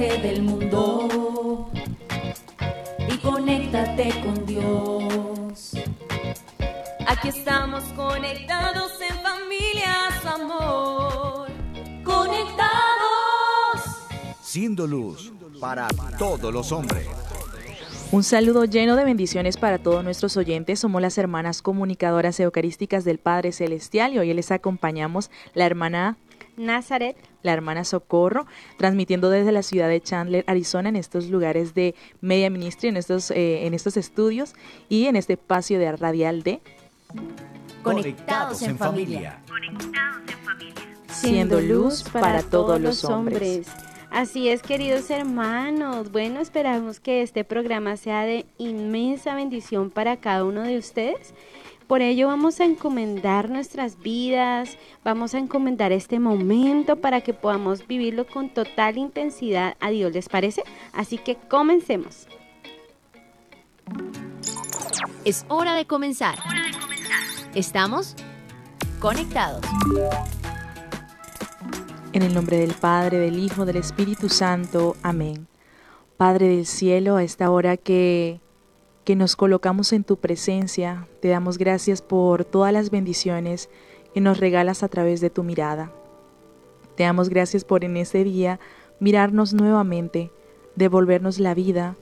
Olvídate del mundo y conéctate con Dios. Aquí estamos conectados en familias, amor. Conectados. Siendo luz para todos los hombres. Un saludo lleno de bendiciones para todos nuestros oyentes. Somos las hermanas comunicadoras eucarísticas del Padre Celestial y hoy les acompañamos la hermana Nazaret, la hermana Socorro, transmitiendo desde la ciudad de Chandler, Arizona, en estos lugares de Media Ministry, en estos, eh, en estos estudios y en este espacio de radial de Conectados en familia. Siendo luz para todos los hombres. Así es, queridos hermanos. Bueno, esperamos que este programa sea de inmensa bendición para cada uno de ustedes. Por ello vamos a encomendar nuestras vidas, vamos a encomendar este momento para que podamos vivirlo con total intensidad a Dios, ¿les parece? Así que comencemos. Es hora de comenzar. Estamos conectados. En el nombre del Padre, del Hijo, del Espíritu Santo. Amén. Padre del cielo, a esta hora que, que nos colocamos en tu presencia, te damos gracias por todas las bendiciones que nos regalas a través de tu mirada. Te damos gracias por en este día mirarnos nuevamente, devolvernos la vida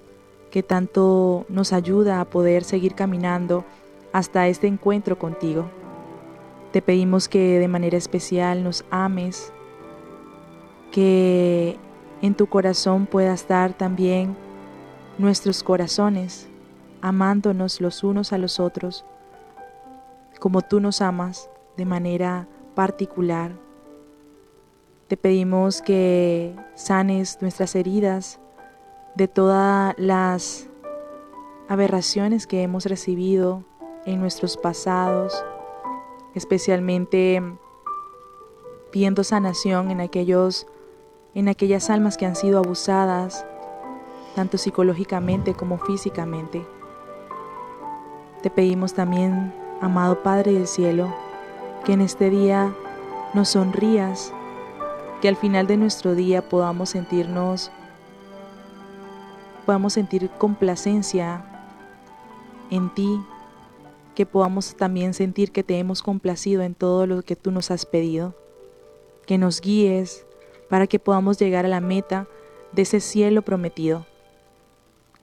que tanto nos ayuda a poder seguir caminando hasta este encuentro contigo. Te pedimos que de manera especial nos ames, que en tu corazón pueda estar también nuestros corazones, amándonos los unos a los otros, como tú nos amas de manera particular. Te pedimos que sanes nuestras heridas de todas las aberraciones que hemos recibido en nuestros pasados, especialmente pidiendo sanación en aquellos en aquellas almas que han sido abusadas, tanto psicológicamente como físicamente. Te pedimos también, amado Padre del Cielo, que en este día nos sonrías, que al final de nuestro día podamos sentirnos, podamos sentir complacencia en ti, que podamos también sentir que te hemos complacido en todo lo que tú nos has pedido, que nos guíes, para que podamos llegar a la meta de ese cielo prometido.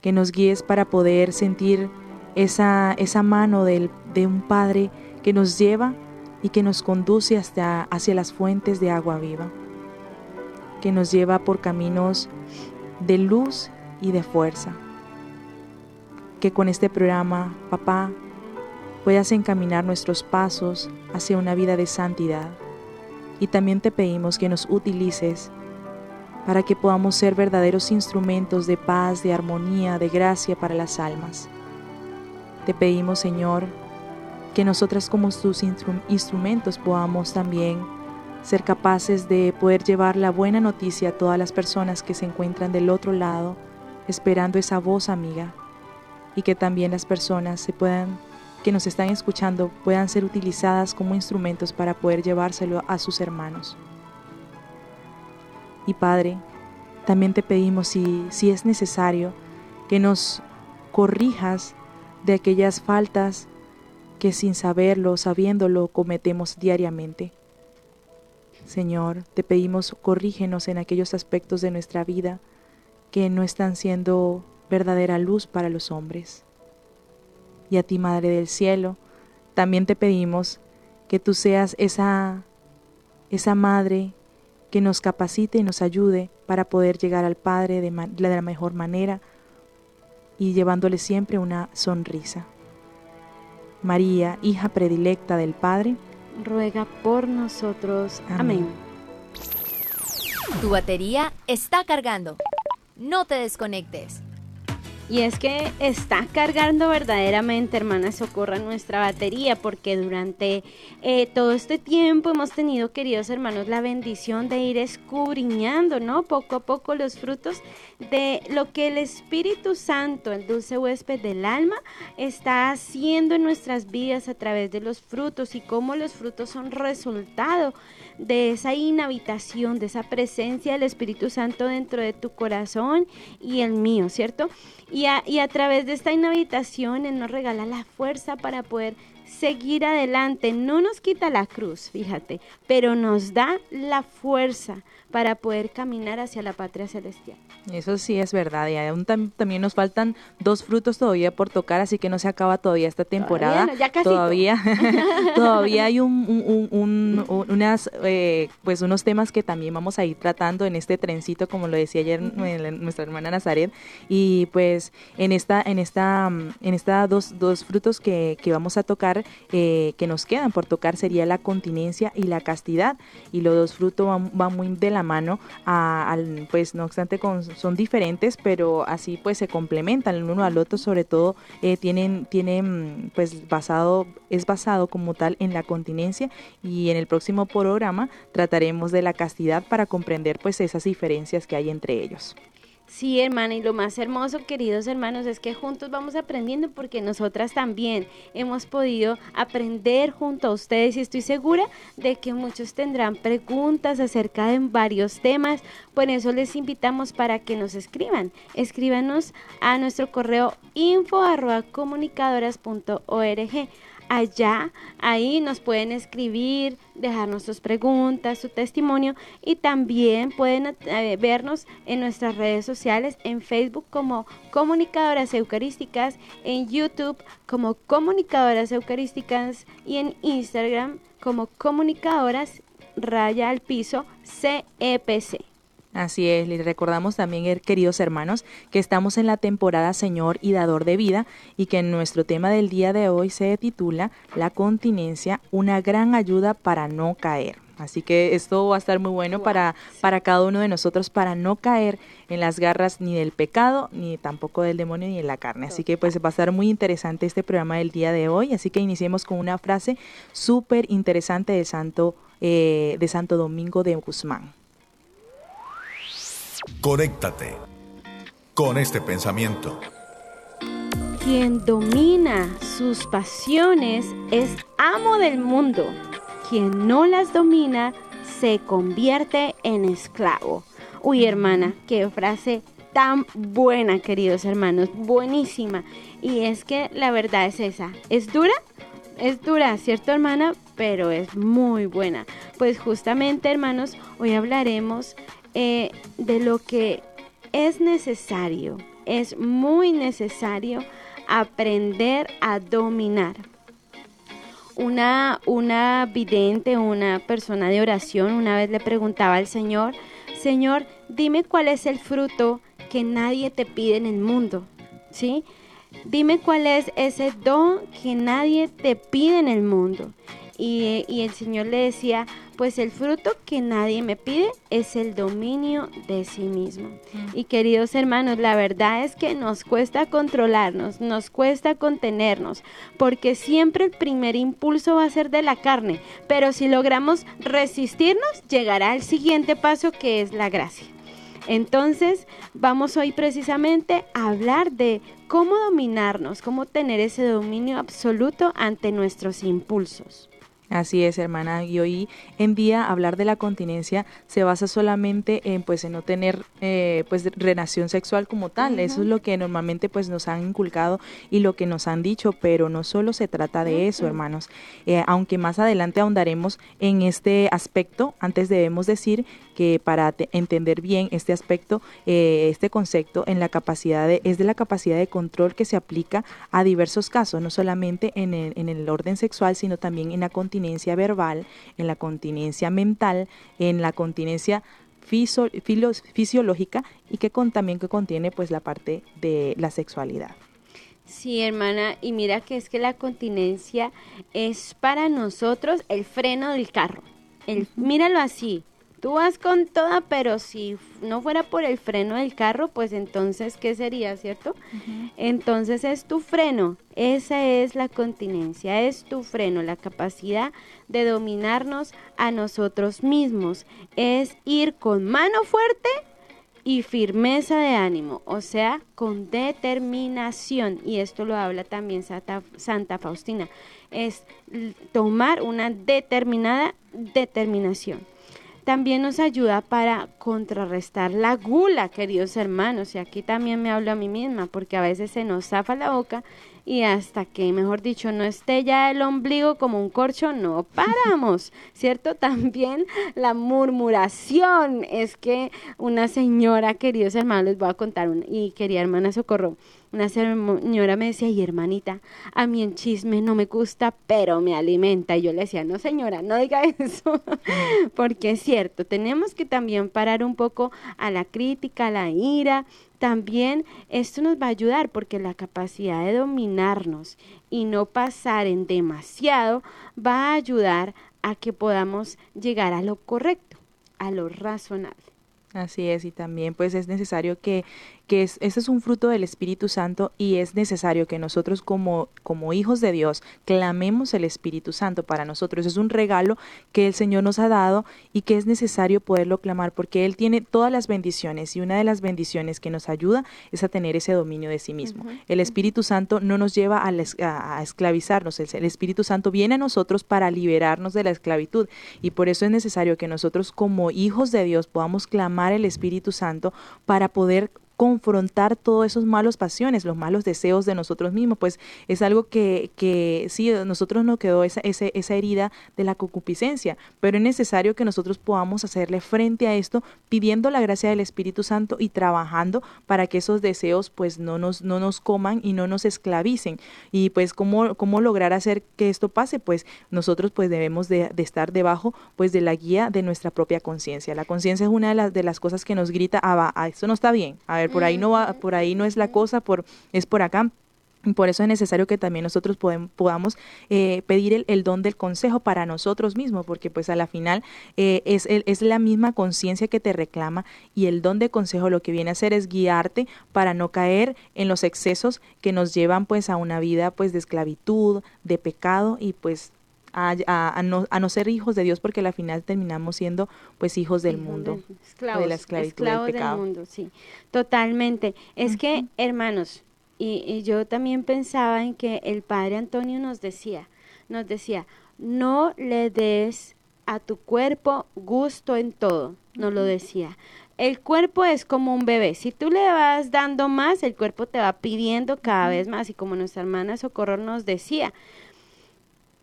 Que nos guíes para poder sentir esa, esa mano de un Padre que nos lleva y que nos conduce hasta, hacia las fuentes de agua viva. Que nos lleva por caminos de luz y de fuerza. Que con este programa, papá, puedas encaminar nuestros pasos hacia una vida de santidad y también te pedimos que nos utilices para que podamos ser verdaderos instrumentos de paz, de armonía, de gracia para las almas. Te pedimos, Señor, que nosotras como tus instrumentos podamos también ser capaces de poder llevar la buena noticia a todas las personas que se encuentran del otro lado, esperando esa voz amiga, y que también las personas que nos están escuchando puedan ser utilizadas como instrumentos para poder llevárselo a sus hermanos. Y Padre, también te pedimos si, si es necesario que nos corrijas de aquellas faltas que sin saberlo, sabiéndolo, cometemos diariamente. Señor, te pedimos corrígenos en aquellos aspectos de nuestra vida que no están siendo verdadera luz para los hombres y a ti, Madre del Cielo, también te pedimos que tú seas esa, esa Madre que nos capacite y nos ayude para poder llegar al Padre de, de la mejor manera y llevándole siempre una sonrisa. María, hija predilecta del Padre, ruega por nosotros. Amén. Tu batería está cargando. No te desconectes. Y es que está cargando verdaderamente, hermana Socorra, nuestra batería, porque durante eh, todo este tiempo hemos tenido, queridos hermanos, la bendición de ir escudriñando, ¿no? Poco a poco los frutos de lo que el Espíritu Santo, el dulce huésped del alma, está haciendo en nuestras vidas a través de los frutos y cómo los frutos son resultado de esa inhabitación, de esa presencia del Espíritu Santo dentro de tu corazón y el mío, ¿cierto? Y a, y a través de esta inhabitación Él nos regala la fuerza para poder seguir adelante. No nos quita la cruz, fíjate, pero nos da la fuerza para poder caminar hacia la patria celestial. Eso sí es verdad, y aún también nos faltan dos frutos todavía por tocar, así que no se acaba todavía esta temporada. Todavía, todavía, hay un, unas, eh, pues unos temas que también vamos a ir tratando en este trencito, como lo decía ayer nuestra hermana Nazaret, y pues en esta, en esta, en esta dos, dos frutos que, que vamos a tocar, eh, que nos quedan por tocar sería la continencia y la castidad, y los dos frutos van, muy de la mano, pues no obstante son diferentes, pero así pues se complementan el uno al otro, sobre todo eh, tienen, tienen pues basado, es basado como tal en la continencia y en el próximo programa trataremos de la castidad para comprender pues esas diferencias que hay entre ellos. Sí, hermana, y lo más hermoso, queridos hermanos, es que juntos vamos aprendiendo porque nosotras también hemos podido aprender junto a ustedes y estoy segura de que muchos tendrán preguntas acerca de varios temas. Por eso les invitamos para que nos escriban. Escríbanos a nuestro correo info allá, ahí nos pueden escribir, dejarnos sus preguntas, su testimonio y también pueden eh, vernos en nuestras redes sociales, en Facebook como Comunicadoras Eucarísticas, en YouTube como Comunicadoras Eucarísticas y en Instagram como Comunicadoras Raya al Piso CEPC. Así es, les recordamos también, queridos hermanos, que estamos en la temporada Señor y Dador de Vida y que nuestro tema del día de hoy se titula La continencia, una gran ayuda para no caer. Así que esto va a estar muy bueno para, para cada uno de nosotros, para no caer en las garras ni del pecado, ni tampoco del demonio, ni en la carne. Así que pues va a estar muy interesante este programa del día de hoy. Así que iniciemos con una frase súper interesante de Santo, eh, de Santo Domingo de Guzmán. Conéctate con este pensamiento. Quien domina sus pasiones es amo del mundo. Quien no las domina se convierte en esclavo. Uy, hermana, qué frase tan buena, queridos hermanos, buenísima. Y es que la verdad es esa. ¿Es dura? Es dura, ¿cierto, hermana? Pero es muy buena. Pues justamente, hermanos, hoy hablaremos eh, de lo que es necesario, es muy necesario aprender a dominar. Una, una vidente, una persona de oración, una vez le preguntaba al Señor, Señor, dime cuál es el fruto que nadie te pide en el mundo, ¿sí? Dime cuál es ese don que nadie te pide en el mundo. Y, y el Señor le decía, pues el fruto que nadie me pide es el dominio de sí mismo. Y queridos hermanos, la verdad es que nos cuesta controlarnos, nos cuesta contenernos, porque siempre el primer impulso va a ser de la carne, pero si logramos resistirnos, llegará el siguiente paso que es la gracia. Entonces, vamos hoy precisamente a hablar de cómo dominarnos, cómo tener ese dominio absoluto ante nuestros impulsos. Así es, hermana. Y hoy en día hablar de la continencia se basa solamente en pues en no tener eh, pues relación sexual como tal. Eso es lo que normalmente pues nos han inculcado y lo que nos han dicho, pero no solo se trata de eso, hermanos. Eh, aunque más adelante ahondaremos en este aspecto, antes debemos decir que para entender bien este aspecto, eh, este concepto en la capacidad de, es de la capacidad de control que se aplica a diversos casos, no solamente en el, en el orden sexual, sino también en la continencia verbal, en la continencia mental, en la continencia fisiológica y que con, también que contiene pues la parte de la sexualidad. Sí, hermana, y mira que es que la continencia es para nosotros el freno del carro. El, míralo así, tú vas con toda, pero si no fuera por el freno del carro, pues entonces, ¿qué sería, cierto? Entonces es tu freno, esa es la continencia, es tu freno, la capacidad de dominarnos a nosotros mismos, es ir con mano fuerte y firmeza de ánimo, o sea, con determinación, y esto lo habla también Santa, Santa Faustina, es tomar una determinada determinación. También nos ayuda para contrarrestar la gula, queridos hermanos. Y aquí también me hablo a mí misma, porque a veces se nos zafa la boca y hasta que, mejor dicho, no esté ya el ombligo como un corcho, no paramos, ¿cierto? También la murmuración es que una señora, queridos hermanos, les voy a contar, una, y querida hermana Socorro, una señora me decía, y hermanita, a mí en chisme no me gusta, pero me alimenta. Y yo le decía, no señora, no diga eso, porque es cierto, tenemos que también parar un poco a la crítica, a la ira, también esto nos va a ayudar porque la capacidad de dominarnos y no pasar en demasiado va a ayudar a que podamos llegar a lo correcto, a lo razonable. Así es, y también pues es necesario que que es, ese es un fruto del Espíritu Santo y es necesario que nosotros como, como hijos de Dios clamemos el Espíritu Santo para nosotros. Es un regalo que el Señor nos ha dado y que es necesario poderlo clamar porque Él tiene todas las bendiciones y una de las bendiciones que nos ayuda es a tener ese dominio de sí mismo. El Espíritu Santo no nos lleva a, a esclavizarnos, el, el Espíritu Santo viene a nosotros para liberarnos de la esclavitud y por eso es necesario que nosotros como hijos de Dios podamos clamar el Espíritu Santo para poder confrontar todos esos malos pasiones, los malos deseos de nosotros mismos, pues es algo que, que sí, nosotros nos quedó esa, esa, esa herida de la concupiscencia, pero es necesario que nosotros podamos hacerle frente a esto pidiendo la gracia del Espíritu Santo y trabajando para que esos deseos pues no nos, no nos coman y no nos esclavicen. Y pues cómo, cómo lograr hacer que esto pase, pues nosotros pues debemos de, estar debajo pues de la guía de nuestra propia conciencia. La conciencia es una de las, de las cosas que nos grita, ah, va, esto no está bien, a ver, por ahí no va, por ahí no es la cosa, por, es por acá. Por eso es necesario que también nosotros podamos eh, pedir el, don del consejo para nosotros mismos, porque pues a la final eh, es, es la misma conciencia que te reclama y el don de consejo lo que viene a hacer es guiarte para no caer en los excesos que nos llevan pues a una vida pues de esclavitud, de pecado y pues a, no, a no ser hijos de Dios porque al final terminamos siendo pues hijos del mundo, de la esclavitud del pecado. mundo, sí, totalmente. Es que, hermanos, y, yo también pensaba en que el Padre Antonio nos decía, nos decía, no le des a tu cuerpo gusto en todo, nos lo decía. El cuerpo es como un bebé. Si tú le vas dando más, el cuerpo te va pidiendo cada vez más. Y como nuestra hermana Socorro nos decía,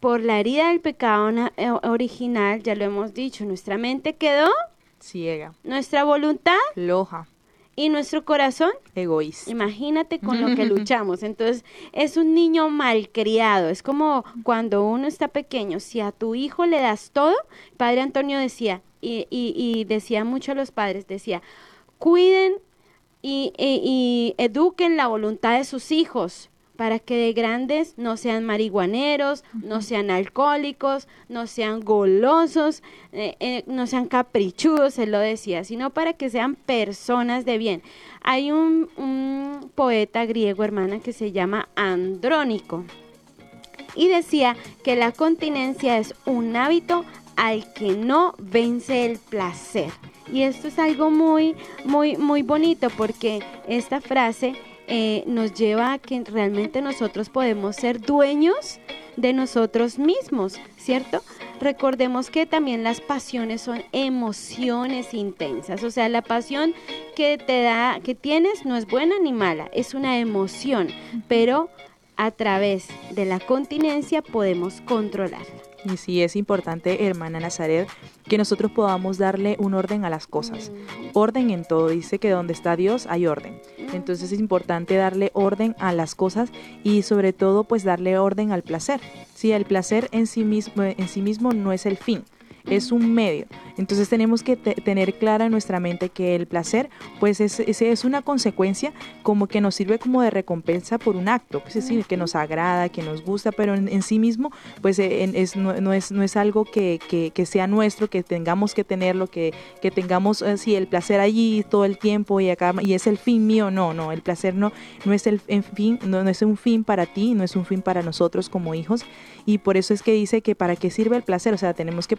por la herida del pecado eh, original, ya lo hemos dicho, nuestra mente quedó ciega, nuestra voluntad loja y nuestro corazón egoísta. Imagínate con lo que luchamos. Entonces, es un niño malcriado. Es como cuando uno está pequeño, si a tu hijo le das todo, Padre Antonio decía, y, y, decía mucho a los padres, decía, cuiden y, y eduquen la voluntad de sus hijos, para que de grandes no sean marihuaneros, no sean alcohólicos, no sean golosos, eh, eh, no sean caprichudos, él lo decía, sino para que sean personas de bien. Hay un, un poeta griego, hermana, que se llama Andrónico, y decía que la continencia es un hábito al que no vence el placer. Y esto es algo muy, muy, muy bonito porque esta frase eh, nos lleva a que realmente nosotros podemos ser dueños de nosotros mismos, ¿cierto? Recordemos que también las pasiones son emociones intensas, o sea, la pasión que te da, que tienes no es buena ni mala, es una emoción, pero a través de la continencia podemos controlarla. Y sí es importante, hermana Nazaret, que nosotros podamos darle un orden a las cosas. Orden en todo. Dice que donde está Dios hay orden. Entonces es importante darle orden a las cosas y sobre todo pues darle orden al placer. Sí, el placer en sí mismo, en sí mismo no es el fin es un medio. Entonces tenemos que tener clara en nuestra mente que el placer, pues es, es, una consecuencia como que nos sirve como de recompensa por un acto, pues es decir, que nos agrada, que nos gusta, pero en, sí mismo, pues eh, es, no, es, no es algo que, que, sea nuestro, que tengamos que tenerlo, que, que tengamos así eh, el placer allí todo el tiempo y acá, y es el fin mío, no, no, el placer no, no es el fin, no, no es un fin para ti, no es un fin para nosotros como hijos, y por eso es que dice que para qué sirve el placer, o sea, tenemos que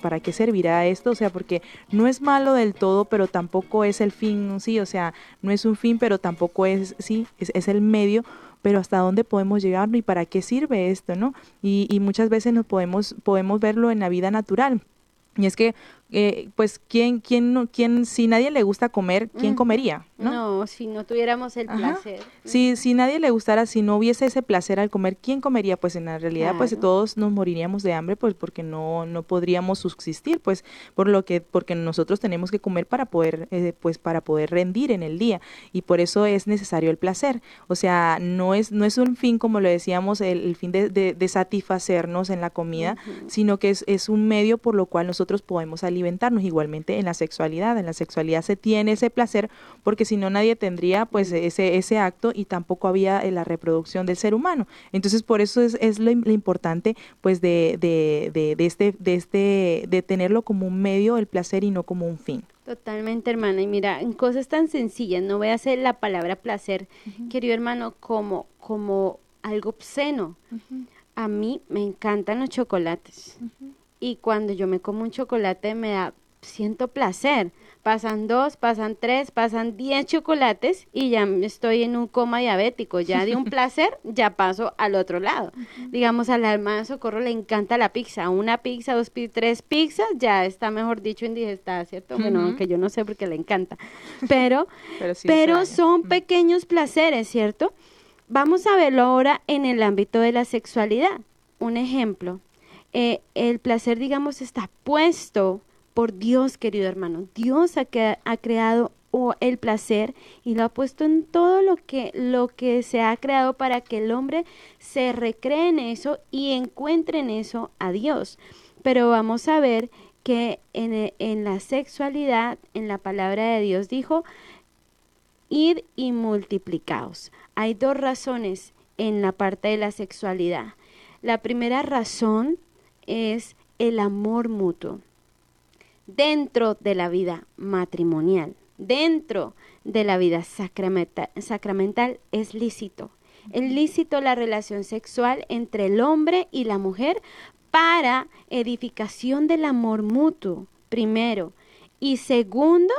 para qué servirá esto, o sea, porque no es malo del todo, pero tampoco es el fin, sí, o sea, no es un fin, pero tampoco es, sí, es, el medio pero hasta dónde podemos llegar y para qué sirve esto, ¿no? Y, y muchas veces nos podemos, podemos verlo en la vida natural. Y es que eh, pues quién, quién, no- quién, si nadie le gusta comer, ¿quién comería? ¿no? No, si no tuviéramos el Ajá. placer. Si, si nadie le gustara, si no hubiese ese placer al comer, ¿quién comería? Pues en la realidad, pues todos nos moriríamos de hambre, pues porque no, no podríamos subsistir, pues por lo que, porque nosotros tenemos que comer para poder, eh, pues para poder rendir en el día y por eso es necesario el placer. O sea, no es, no es un fin, como lo decíamos, el, el fin de, de- de satisfacernos en la comida, sino que es, es un medio por lo cual nosotros podemos alimentarnos igualmente en la sexualidad. En la sexualidad se tiene ese placer porque si no nadie tendría pues ese, ese acto y tampoco había eh, la reproducción del ser humano. Entonces por eso es, es lo importante pues de, de, de, de este, de este, de tenerlo como un medio el placer y no como un fin. Totalmente, hermana. Y mira, en cosas tan sencillas, no voy a hacer la palabra placer, querido hermano, como, como algo obsceno. A mí me encantan los chocolates. Y cuando yo me como un chocolate me da, siento placer. Pasan dos, pasan tres, pasan diez chocolates y ya estoy en un coma diabético. Ya de un placer, ya paso al otro lado. Digamos, a la hermana Socorro le encanta la pizza. Una pizza, dos, tres pizzas, ya está, mejor dicho, indigestada, ¿cierto? Bueno, Ujú. aunque yo no sé porque le encanta. Pero, Pero sí pero extraña. son pequeños placeres, ¿cierto? Vamos a verlo ahora en el ámbito de la sexualidad. Un ejemplo, eh, el placer, digamos, está puesto por Dios, querido hermano. Dios ha, creado el placer y lo ha puesto en todo lo que, lo que se ha creado para que el hombre se recree en eso y encuentre en eso a Dios. Pero vamos a ver que en, en la sexualidad, en la palabra de Dios dijo, id y multiplicaos. Hay dos razones en la parte de la sexualidad. La primera razón es el amor mutuo dentro de la vida matrimonial, dentro de la vida sacramenta- sacramental, es lícito. Es lícito la relación sexual entre el hombre y la mujer para edificación del amor mutuo, primero. Y segundo,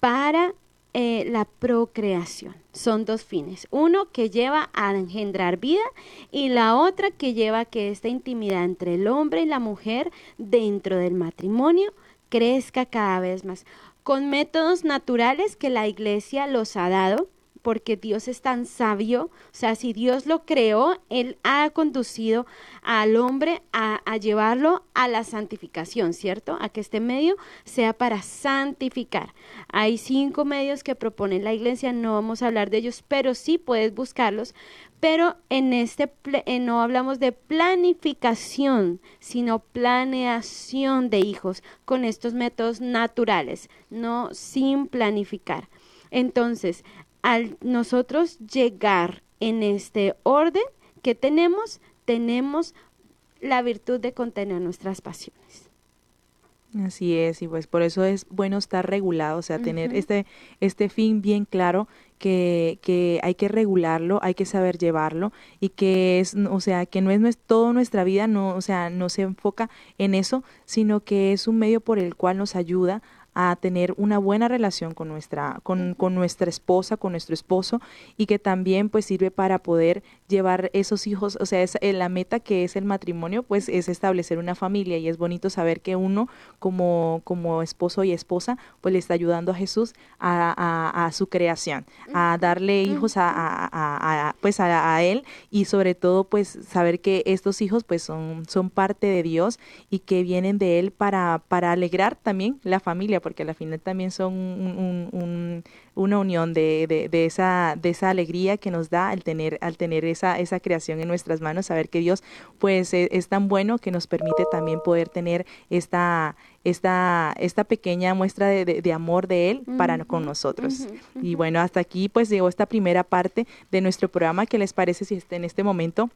para eh, la procreación. Son dos fines. Uno que lleva a engendrar vida y la otra que lleva a que esta intimidad entre el hombre y la mujer dentro del matrimonio crezca cada vez más. Con métodos naturales que la iglesia los ha dado, porque Dios es tan sabio, o sea, si Dios lo creó, Él ha conducido al hombre a, llevarlo a la santificación, ¿cierto? A que este medio sea para santificar. Hay cinco medios que propone la iglesia, no vamos a hablar de ellos, pero sí puedes buscarlos. Pero en este eh, no hablamos de planificación, sino planeación de hijos con estos métodos naturales, no sin planificar. Entonces, al nosotros llegar en este orden que tenemos, tenemos la virtud de contener nuestras pasiones. Así es, y pues por eso es bueno estar regulado, o sea, tener este, este fin bien claro que, que hay que regularlo, hay que saber llevarlo y que es, o sea, que no es, nues- toda nuestra vida, no, o sea, no se enfoca en eso, sino que es un medio por el cual nos ayuda a tener una buena relación con nuestra, con, con nuestra esposa, con nuestro esposo, y que también pues sirve para poder llevar esos hijos, o sea, es, eh, la meta que es el matrimonio, pues es establecer una familia, y es bonito saber que uno como, como esposo y esposa, pues le está ayudando a Jesús a, a- a su creación, a darle hijos a, a- pues a, a él, y sobre todo pues saber que estos hijos pues son, son parte de Dios y que vienen de él para, para alegrar también la familia, porque al final también son un- un- un- una unión de, de- de esa, de esa alegría que nos da al tener, al tener esa, esa creación en nuestras manos, saber que Dios pues e- es, tan bueno que nos permite también poder tener esta, esta, esta pequeña muestra de, de- de amor de Él para con nosotros. Y bueno, hasta aquí pues llegó esta primera parte de nuestro programa. ¿Qué les parece si este- en este momento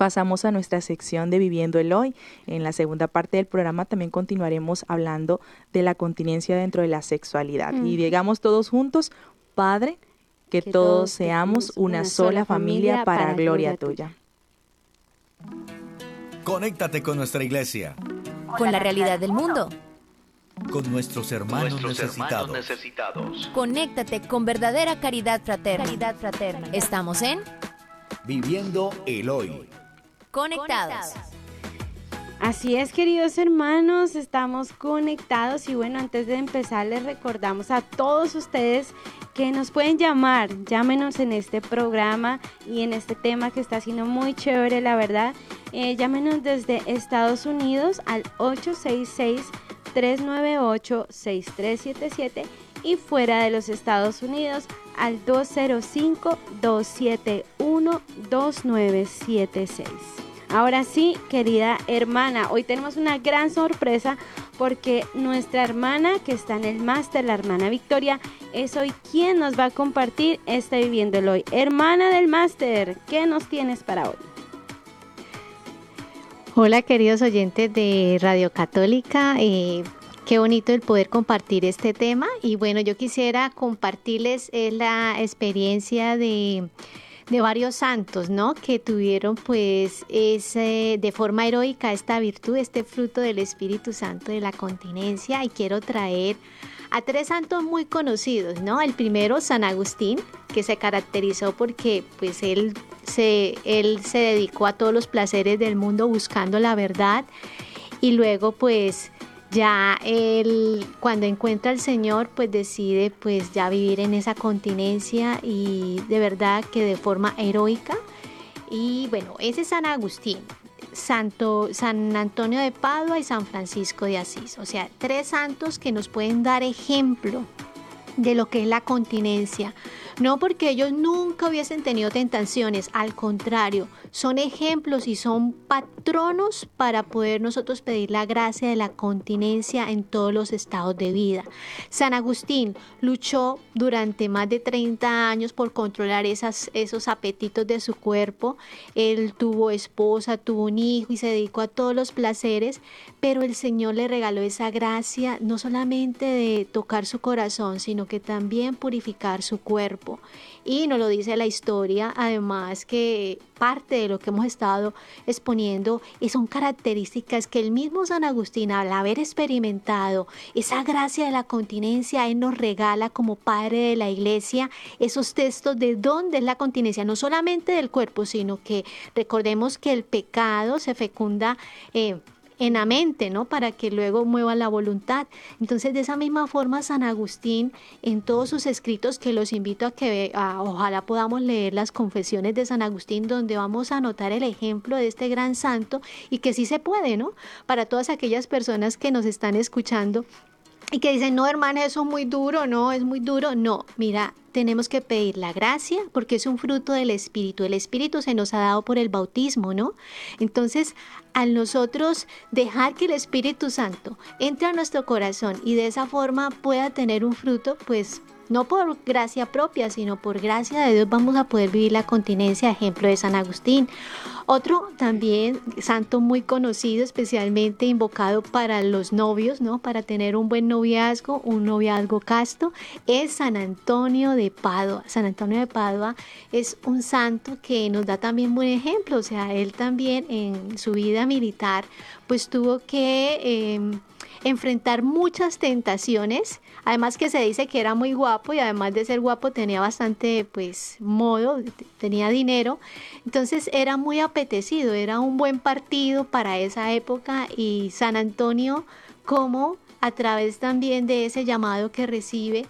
pasamos a nuestra sección de Viviendo el Hoy. En la segunda parte del programa también continuaremos hablando de la continencia dentro de la sexualidad. Y digamos todos juntos, Padre, que, Que todos todos seamos una, sola familia para, gloria tuya. Conéctate con nuestra iglesia, Con la realidad del mundo. con nuestros hermanos Nuestros hermanos necesitados. necesitados. Conéctate con verdadera caridad fraterna. Caridad fraterna. Estamos en Viviendo el hoy. Conectados. Así es, queridos hermanos, estamos conectados y bueno, antes de empezar les recordamos a todos ustedes que nos pueden llamar, llámenos en este programa y en este tema que está siendo muy chévere, la verdad. Eh, llámenos desde Estados Unidos al 866-398-6377 y fuera de los Estados Unidos al 205-271-2976. Ahora sí, querida hermana, hoy tenemos una gran sorpresa porque nuestra hermana que está en el máster, la hermana Victoria, es hoy quien nos va a compartir este viviéndolo hoy. Hermana del máster, ¿qué nos tienes para hoy? Hola queridos oyentes de Radio Católica, eh, qué bonito el poder compartir este tema y bueno, yo quisiera compartirles la experiencia de de varios santos, ¿no? Que tuvieron pues ese, de forma heroica esta virtud, este fruto del Espíritu Santo de la continencia y quiero traer a tres santos muy conocidos, ¿no? El primero, San Agustín, que se caracterizó porque pues él se, él se dedicó a todos los placeres del mundo buscando la verdad y luego pues ya él cuando encuentra al Señor pues decide pues ya vivir en esa continencia y de verdad que de forma heroica. Y bueno ese es San Agustín Santo San Antonio de Padua y San Francisco de Asís. O sea tres santos que nos pueden dar ejemplo de lo que es la continencia no porque ellos nunca hubiesen tenido tentaciones, al contrario, son ejemplos y son patronos para poder nosotros pedir la gracia de la continencia en todos los estados de vida. San Agustín luchó durante más de 30 años por controlar esas, esos apetitos de su cuerpo. Él tuvo esposa, tuvo un hijo y se dedicó a todos los placeres, pero el Señor le regaló esa gracia no solamente de tocar su corazón, sino que también purificar su cuerpo. Y nos lo dice la historia, además que parte de lo que hemos estado exponiendo y son características que el mismo San Agustín, al haber experimentado esa gracia de la continencia, Él nos regala como Padre de la Iglesia esos textos de dónde es la continencia, no solamente del cuerpo, sino que recordemos que el pecado se fecunda. Eh, en la mente, ¿no? Para que luego mueva la voluntad. Entonces, de esa misma forma, San Agustín, en todos sus escritos, que los invito a que ojalá podamos leer las confesiones de San Agustín, donde vamos a notar el ejemplo de este gran santo y que sí se puede, ¿no? Para todas aquellas personas que nos están escuchando y que dicen, no, hermana, eso es muy duro, no, es muy duro. No, mira, tenemos que pedir la gracia porque es un fruto del Espíritu. El Espíritu se nos ha dado por el bautismo, ¿no? Entonces, al nosotros dejar que el Espíritu Santo entre a nuestro corazón y de esa forma pueda tener un fruto, pues no por gracia propia, sino por gracia de Dios vamos a poder vivir la continencia, ejemplo de San Agustín. Otro también santo muy conocido, especialmente invocado para los novios, ¿no? Para tener un buen noviazgo, un noviazgo casto, es San Antonio de Padua. San Antonio de Padua es un santo que nos da también buen ejemplo, o sea, él también en su vida militar pues tuvo que em, enfrentar muchas tentaciones, además que se dice que era muy guapo y además de ser guapo tenía bastante pues modo, tenía dinero, entonces era muy apetecido, era un buen partido para esa época y San Antonio como a través también de ese llamado que recibe,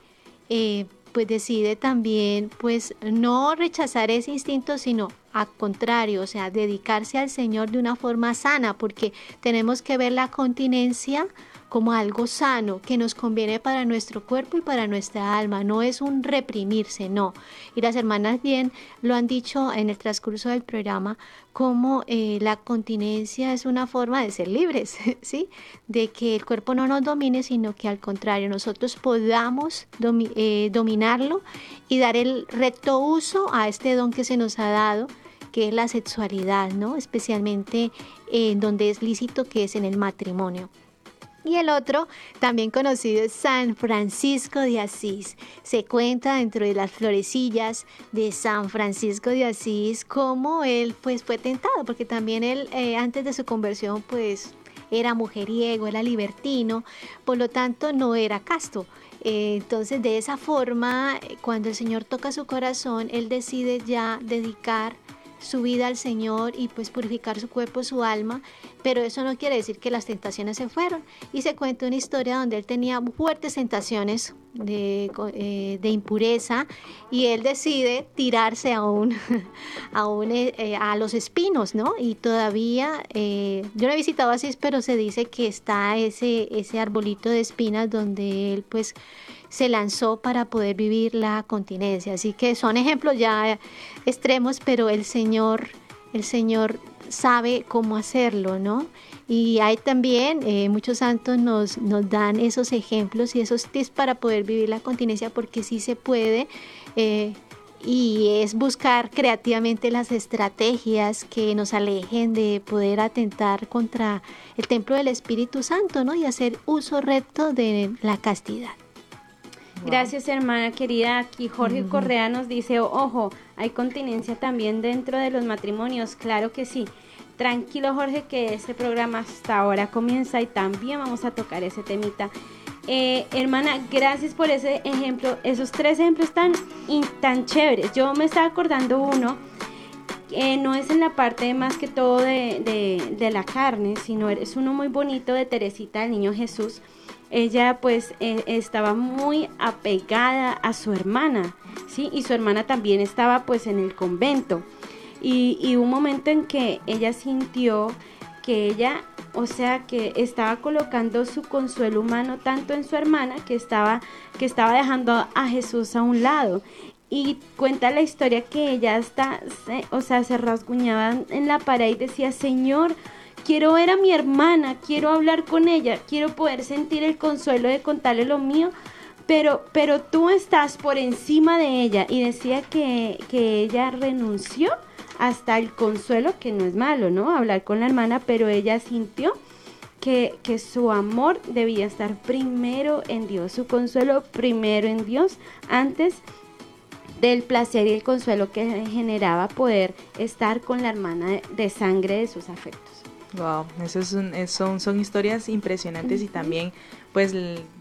eh, pues decide también pues no rechazar ese instinto, sino al contrario, o sea, dedicarse al Señor de una forma sana, porque tenemos que ver la continencia como algo sano que nos conviene para nuestro cuerpo y para nuestra alma. No es un reprimirse, no. Y las hermanas bien lo han dicho en el transcurso del programa, como eh, la continencia es una forma de ser libres, ¿sí? De que el cuerpo no nos domine, sino que al contrario, nosotros podamos eh, dominarlo y dar el recto uso a este don que se nos ha dado que es la sexualidad, ¿no? Especialmente en donde es lícito que es en el matrimonio. Y el otro, también conocido, es San Francisco de Asís. Se cuenta dentro de las florecillas de San Francisco de Asís cómo él pues fue tentado, porque también él eh, antes de su conversión pues era mujeriego, era libertino, por lo tanto no era casto. Eh, entonces de esa forma, cuando el Señor toca su corazón, él decide ya dedicar su vida al Señor y pues purificar su cuerpo, su alma, pero eso no quiere decir que las tentaciones se fueron. Y se cuenta una historia donde él tenía fuertes tentaciones de, eh, de impureza y él decide tirarse a, un, a, un, eh, a los espinos, ¿no? Y todavía, eh, yo no he visitado así, pero se dice que está ese, ese arbolito de espinas donde él pues se lanzó para poder vivir la continencia. Así que son ejemplos ya extremos, pero el Señor, el Señor sabe cómo hacerlo, ¿no? Y hay también, eh, muchos santos nos, nos dan esos ejemplos y esos tips para poder vivir la continencia porque sí se puede. Eh, y es buscar creativamente las estrategias que nos alejen de poder atentar contra el templo del Espíritu Santo, ¿no? Y hacer uso recto de la castidad. Gracias, hermana querida. Aquí Jorge Correa nos dice, ojo, hay continencia también dentro de los matrimonios. Claro que sí. Tranquilo, Jorge, que este programa hasta ahora comienza y también vamos a tocar ese temita. Eh, hermana, gracias por ese ejemplo, esos tres ejemplos tan, tan chéveres. Yo me estaba acordando uno, que no es en la parte más que todo de, de la carne, sino es uno muy bonito de Teresita, el niño Jesús ella pues eh, estaba muy apegada a su hermana, ¿sí? Y su hermana también estaba pues en el convento. Y, y un momento en que ella sintió que ella, o sea, que estaba colocando su consuelo humano tanto en su hermana que estaba, que estaba dejando a Jesús a un lado. Y cuenta la historia que ella está, o sea, se rasguñaba en la pared y decía, Señor, quiero ver a mi hermana, quiero hablar con ella, quiero poder sentir el consuelo de contarle lo mío, pero, pero tú estás por encima de ella y decía que, que ella renunció hasta el consuelo, que no es malo, ¿no? Hablar con la hermana, pero ella sintió que, que, su amor debía estar primero en Dios, su consuelo primero en Dios, antes del placer y el consuelo que generaba poder estar con la hermana de sangre de sus afectos. Wow, eso son, son historias impresionantes y también pues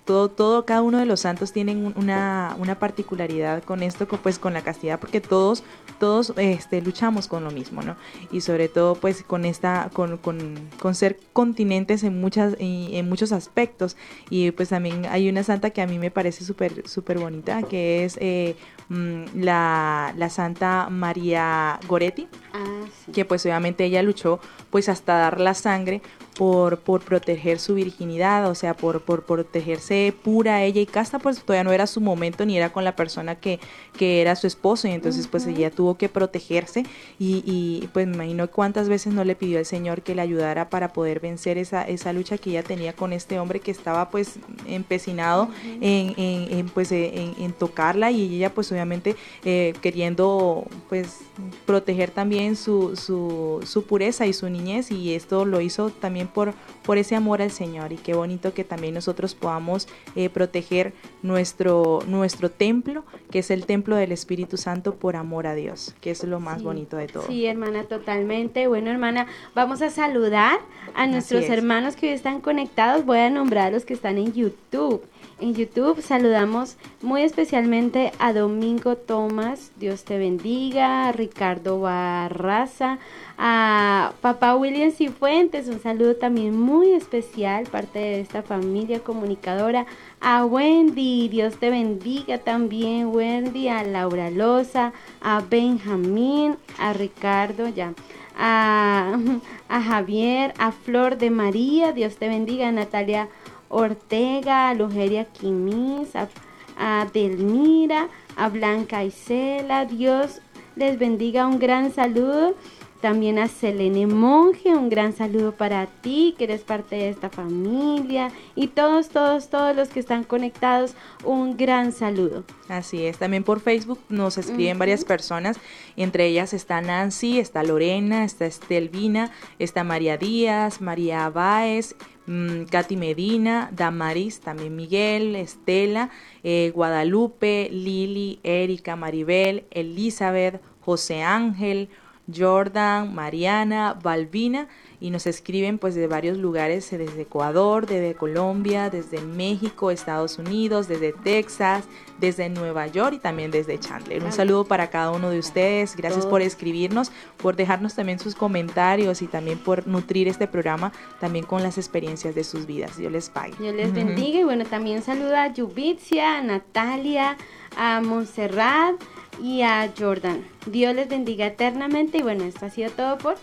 todo, todo, cada uno de los santos tienen una, una particularidad con esto, pues con la castidad, porque todos, todos este, luchamos con lo mismo, ¿no? Y sobre todo, pues con esta, con, con, con ser continentes en muchas, en, muchos aspectos. Y pues también hay una santa que a mí me parece súper, súper bonita, que es eh, mm, la, la santa María Goretti, ah, que pues obviamente ella luchó pues hasta dar la sangre por, por proteger su virginidad, o sea, por, por protegerse pura ella y casta, pues todavía no era su momento ni era con la persona que, que era su esposo y entonces pues ella tuvo que protegerse y, y, pues me imagino cuántas veces no le pidió al Señor que le ayudara para poder vencer esa, esa lucha que ella tenía con este hombre que estaba pues empecinado en, en, pues en, tocarla y ella pues obviamente eh, queriendo pues proteger también su, su, su pureza y su niñez y esto lo hizo también por, por ese amor al Señor y qué bonito que también nosotros podamos eh, proteger nuestro, nuestro templo, que es el templo del Espíritu Santo por amor a Dios, que es lo más bonito de todo. Sí, hermana, totalmente. Bueno, hermana, vamos a saludar a nuestros hermanos que hoy están conectados. Voy a nombrar a los que están en YouTube. En YouTube saludamos muy especialmente a Domingo Tomás, Dios te bendiga, a Ricardo Barraza, a papá William Cifuentes, un saludo también muy especial, parte de esta familia comunicadora, a Wendy, Dios te bendiga también, Wendy, a Laura Loza, a Benjamín, a Ricardo, ya. A, a Javier, a Flor de María, Dios te bendiga, Natalia Ortega, a Lugeria Quimis, a, Delmira, a Blanca Isela. Dios les bendiga. Un gran saludo. También a Selene Monje, un gran saludo para ti, que eres parte de esta familia. Y todos, todos, todos los que están conectados, un gran saludo. Así es, también por Facebook nos escriben varias personas, entre ellas está Nancy, está Lorena, está Estelvina, está María Díaz, María Báez, Mm, Katy Medina, Damaris, también Miguel, Estela, eh, Guadalupe, Lili, Erika, Maribel, Elizabeth, José Ángel, Jordan, Mariana, Balbina y nos escriben pues de varios lugares, eh, desde Ecuador, desde Colombia, desde México, Estados Unidos, desde Texas, desde Nueva York y también desde Chandler. Un saludo para cada uno de ustedes, gracias por escribirnos, por dejarnos también sus comentarios y también por nutrir este programa también con las experiencias de sus vidas. Dios les pague. Dios les bendiga y bueno, también saluda a Yubitzia, a Natalia, a Montserrat y a Jordan. Dios les bendiga eternamente y bueno, esto ha sido todo por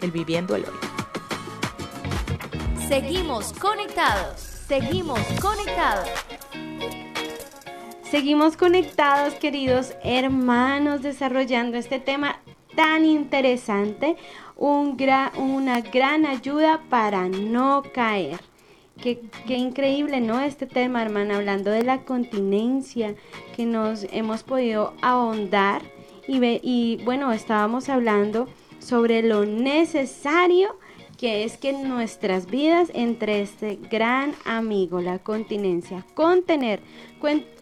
el Viviendo el Hoy. Seguimos conectados, seguimos conectados. Seguimos conectados, queridos hermanos, desarrollando este tema tan interesante, un una gran ayuda para no caer. Qué, qué, increíble, ¿no? Este tema, hermana, hablando de la continencia, que nos hemos podido ahondar y, y bueno, estábamos hablando sobre lo necesario que es que nuestras vidas entre este gran amigo, la continencia, contener,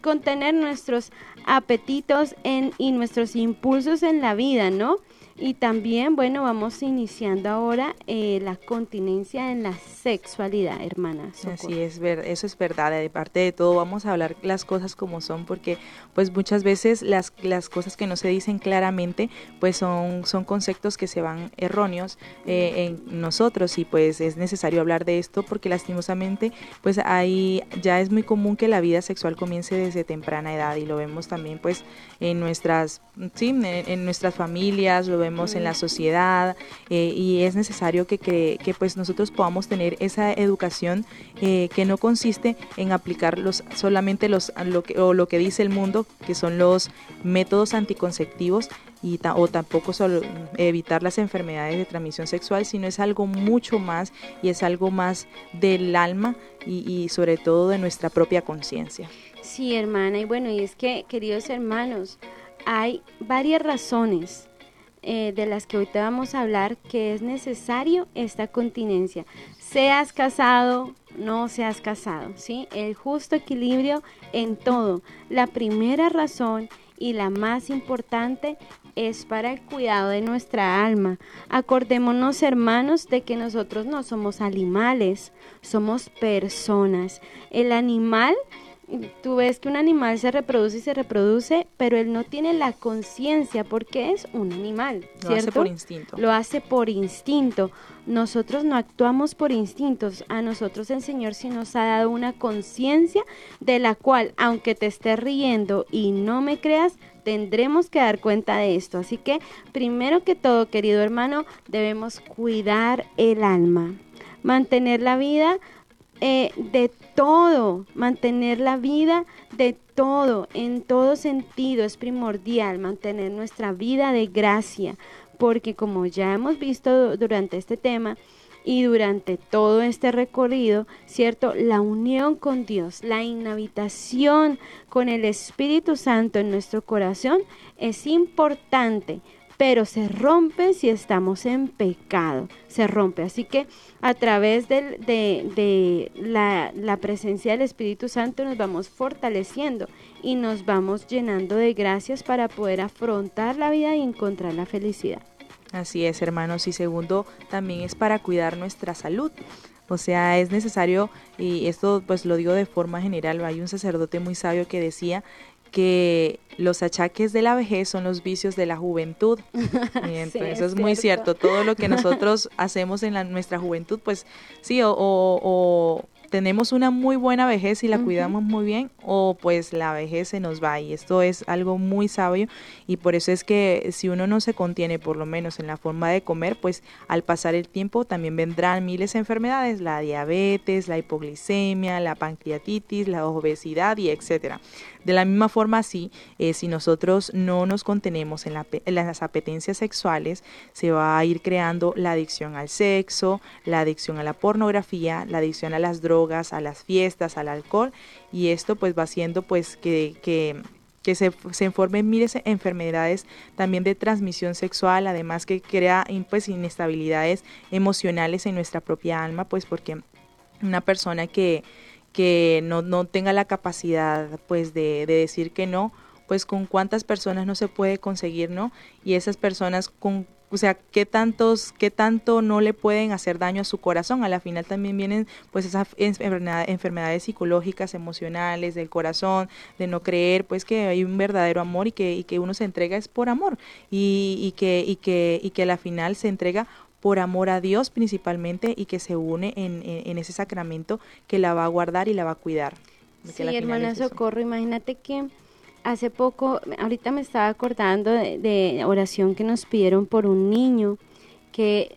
contener nuestros apetitos en, y nuestros impulsos en la vida, ¿no? Y también, bueno, vamos iniciando ahora eh, la continencia en la sexualidad, hermana. Así es, ver, eso es verdad. De parte de todo, vamos a hablar las cosas como son, porque pues muchas veces las, las cosas que no se dicen claramente, pues son, son conceptos que se van erróneos eh, en nosotros y pues es necesario hablar de esto porque lastimosamente pues ahí ya es muy común que la vida sexual comience desde temprana edad y lo vemos también pues en nuestras, sí, en, nuestras familias, lo vemos en la sociedad eh, y es necesario que, que, pues nosotros podamos tener esa educación eh, que no consiste en aplicar los, solamente los, lo que, o lo que dice el mundo, que son los métodos anticonceptivos, y o tampoco solo evitar las enfermedades de transmisión sexual, sino es algo mucho más y es algo más del alma y, y sobre todo de nuestra propia conciencia. Sí, hermana, y bueno, y es que, queridos hermanos, hay varias razones eh, de las que hoy te vamos a hablar que es necesario esta continencia. Seas casado, no seas casado, ¿sí? El justo equilibrio en todo. La primera razón y la más importante es para el cuidado de nuestra alma. Acordémonos, hermanos, de que nosotros no somos animales, somos personas. El animal tú ves que un animal se reproduce y se reproduce, pero él no tiene la conciencia porque es un animal. ¿cierto? Lo hace por instinto. Lo hace por instinto. Nosotros no actuamos por instintos. A nosotros el Señor sí nos ha dado una conciencia de la cual, aunque te estés riendo y no me creas, tendremos que dar cuenta de esto. Así que, primero que todo, querido hermano, debemos cuidar el alma, mantener la vida eh, de todo, mantener la vida de todo, en todo sentido es primordial mantener nuestra vida de gracia, porque como ya hemos visto durante este tema y durante todo este recorrido, ¿cierto? La unión con Dios, la inhabitación con el Espíritu Santo en nuestro corazón es importante pero se rompe si estamos en pecado, se rompe. Así que a través de, la, la, presencia del Espíritu Santo nos vamos fortaleciendo y nos vamos llenando de gracias para poder afrontar la vida y encontrar la felicidad. Así es, hermanos. Y segundo, también es para cuidar nuestra salud. O sea, es necesario, y esto pues lo digo de forma general, hay un sacerdote muy sabio que decía que los achaques de la vejez son los vicios de la juventud. Y eso es, muy cierto. Todo lo que nosotros hacemos en la, nuestra juventud, pues sí, o, tenemos una muy buena vejez y la cuidamos muy bien o pues la vejez se nos va y esto es algo muy sabio y por eso es que si uno no se contiene por lo menos en la forma de comer pues al pasar el tiempo también vendrán miles de enfermedades, la diabetes, la hipoglicemia, la pancreatitis, la obesidad y etcétera. De la misma forma, sí, eh, si nosotros no nos contenemos en, las apetencias sexuales, se va a ir creando la adicción al sexo, la adicción a la pornografía, la adicción a las drogas, a las fiestas, al alcohol, y esto pues va haciendo pues que, que se, se miles de enfermedades también de transmisión sexual, además que crea pues inestabilidades emocionales en nuestra propia alma, pues porque una persona que, que no, no tenga la capacidad pues de, de decir que no, pues con cuántas personas no se puede conseguir, ¿no? Y esas personas con o sea, qué tantos, qué tanto no le pueden hacer daño a su corazón. A la final también vienen pues esas enfermedades psicológicas, emocionales, del corazón, de no creer pues que hay un verdadero amor y que, y que uno se entrega es por amor y, y que, y que, y que a la final se entrega por amor a Dios principalmente y que se une en, en, ese sacramento que la va a guardar y la va a cuidar. Sí, hermana Socorro, imagínate que hace poco, ahorita me estaba acordando de, oración que nos pidieron por un niño que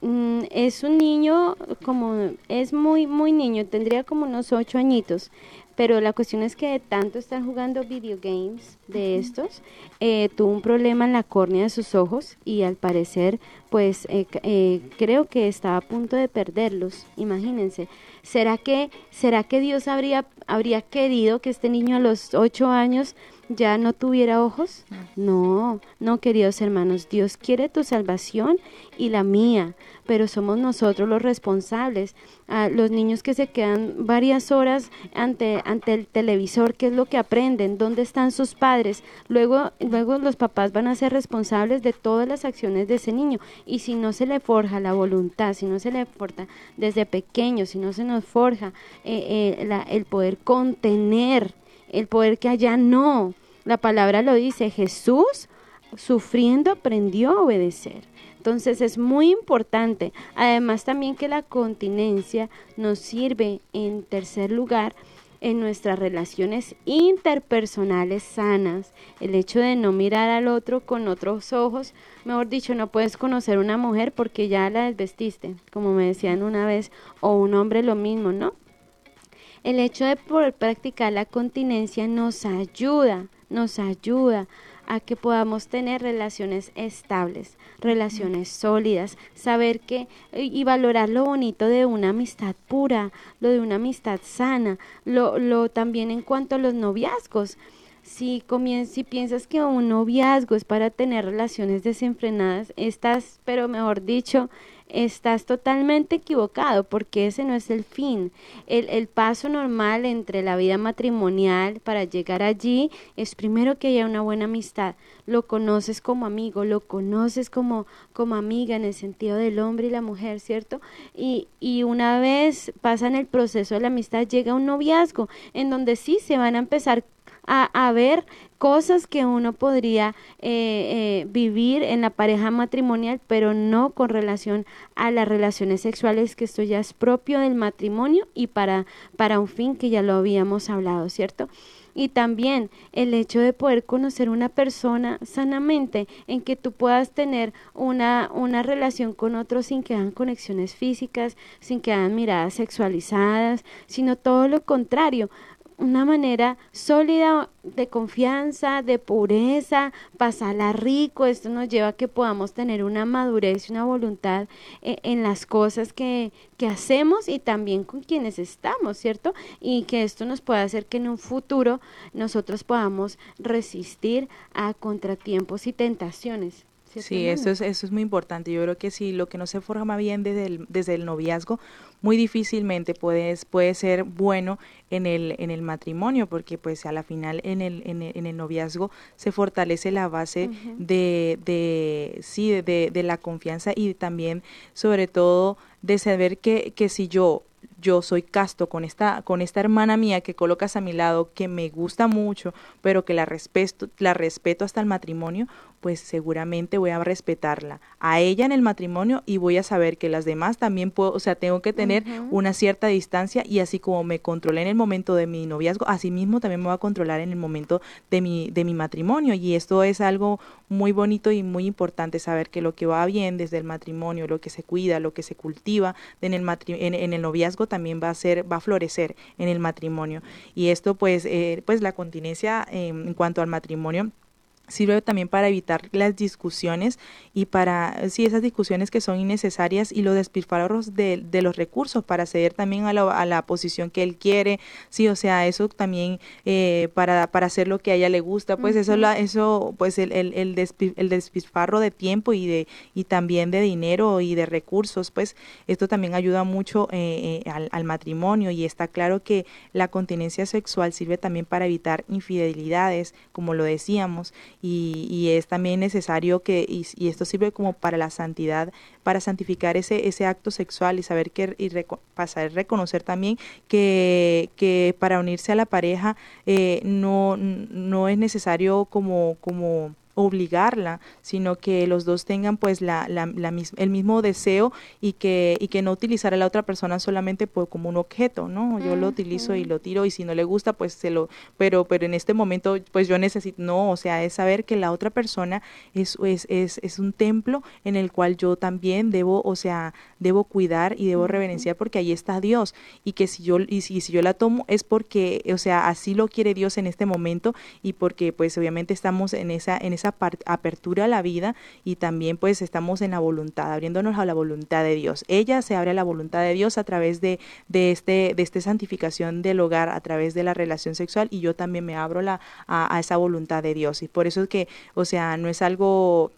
mm, es un niño como es muy muy niño, tendría como unos ocho añitos, pero la cuestión es que de tanto estar jugando video games de estos, eh, tuvo un problema en la córnea de sus ojos y al parecer, pues eh, eh, creo que estaba a punto de perderlos. Imagínense, ¿será que será que Dios habría habría querido que este niño a los ocho años ya no tuviera ojos? No, no, queridos hermanos, Dios quiere tu salvación y la mía, pero somos nosotros los responsables. a los niños que se quedan varias horas ante, ante el televisor, ¿qué es lo que aprenden? ¿Dónde están sus padres? Luego, luego los papás van a ser responsables de todas las acciones de ese niño. Y si no se le forja la voluntad, si no se le forja desde pequeño, si no se nos forja eh, eh, el poder contener, el poder que allá no, la palabra lo dice, Jesús sufriendo aprendió a obedecer. Entonces es muy importante. Además también que la continencia nos sirve en tercer lugar en nuestras relaciones interpersonales sanas. El hecho de no mirar al otro con otros ojos, mejor dicho, no puedes conocer una mujer porque ya la desvestiste, como me decían una vez, o un hombre lo mismo, ¿no? El hecho de poder practicar la continencia nos ayuda nos ayuda a que podamos tener relaciones estables, relaciones sólidas, saber que y valorar lo bonito de una amistad pura, lo de una amistad sana, lo, lo también en cuanto a los noviazgos. Si, si piensas que un noviazgo es para tener relaciones desenfrenadas, estás, pero mejor dicho, estás totalmente equivocado porque ese no es el fin. El, el, paso normal entre la vida matrimonial para llegar allí es primero que haya una buena amistad. Lo conoces como amigo, lo conoces como, como amiga en el sentido del hombre y la mujer, ¿cierto? Y, y una vez pasan el proceso de la amistad, llega un noviazgo en donde sí se van a empezar a, a ver cosas que uno podría eh, eh, vivir en la pareja matrimonial, pero no con relación a las relaciones sexuales, que esto ya es propio del matrimonio y para, para un fin que ya lo habíamos hablado, ¿cierto? y también el hecho de poder conocer una persona sanamente, en que tú puedas tener una, una relación con otro sin que hagan conexiones físicas, sin que hagan miradas sexualizadas, sino todo lo contrario, una manera sólida de confianza, de pureza, pasarla rico. Esto nos lleva a que podamos tener una madurez y una voluntad eh, en las cosas que, que hacemos y también con quienes estamos, ¿cierto? Y que esto nos pueda hacer que en un futuro nosotros podamos resistir a contratiempos y tentaciones. Sí, eso es, eso es muy importante. Yo creo que si lo que no se forma bien desde el, desde el noviazgo, muy difícilmente puede, puede ser bueno en el, en el matrimonio, porque pues a la final en el, en el, en el noviazgo se fortalece la base de, de, sí, de, de, la confianza y también sobre todo de saber que, que si yo yo soy casto con esta, con esta hermana mía que colocas a mi lado, que me gusta mucho, pero que la respeto, la respeto hasta el matrimonio, pues seguramente voy a respetarla a ella en el matrimonio y voy a saber que las demás también puedo, o sea, tengo que tener una cierta distancia y así como me controlé en el momento de mi noviazgo, así mismo también me voy a controlar en el momento de mi, de mi matrimonio. Y esto es algo muy bonito y muy importante saber que lo que va bien desde el matrimonio, lo que se cuida, lo que se cultiva en el, en, el noviazgo también va a ser, va a florecer en el matrimonio. Y esto pues, eh, pues la continencia eh, en cuanto al matrimonio sirve también para evitar las discusiones y para, sí, esas discusiones que son innecesarias y los despilfarros de, de los recursos para ceder también a la, a la, posición que él quiere, sí, o sea, eso también eh, para, para hacer lo que a ella le gusta, pues eso, la, eso, pues el, el, el, despilfarro de tiempo y de, y también de dinero y de recursos, pues esto también ayuda mucho eh, eh, al, al matrimonio y está claro que la continencia sexual sirve también para evitar infidelidades, como lo decíamos, y, es también necesario que, y, esto sirve como para la santidad, para santificar ese, ese acto sexual y saber que, y pasar, reconocer también que, que para unirse a la pareja eh, no, no es necesario como, como obligarla, sino que los dos tengan pues la, la, el mismo deseo y que, y que no utilizar a la otra persona solamente por, como un objeto, ¿no? Yo lo utilizo y lo tiro y si no le gusta pues se lo, pero, pero en este momento pues yo necesito, no, o sea, es saber que la otra persona es, es, es, es un templo en el cual yo también debo, o sea, debo cuidar y debo reverenciar porque ahí está Dios. Y que si yo, y si, si yo la tomo es porque, o sea, así lo quiere Dios en este momento y porque pues obviamente estamos en esa, en esa esa apertura a la vida y también pues estamos en la voluntad, abriéndonos a la voluntad de Dios. Ella se abre a la voluntad de Dios a través de, de, este, de esta santificación del hogar, a través de la relación sexual y yo también me abro la, a, a esa voluntad de Dios. Y por eso es que, o sea, no es algo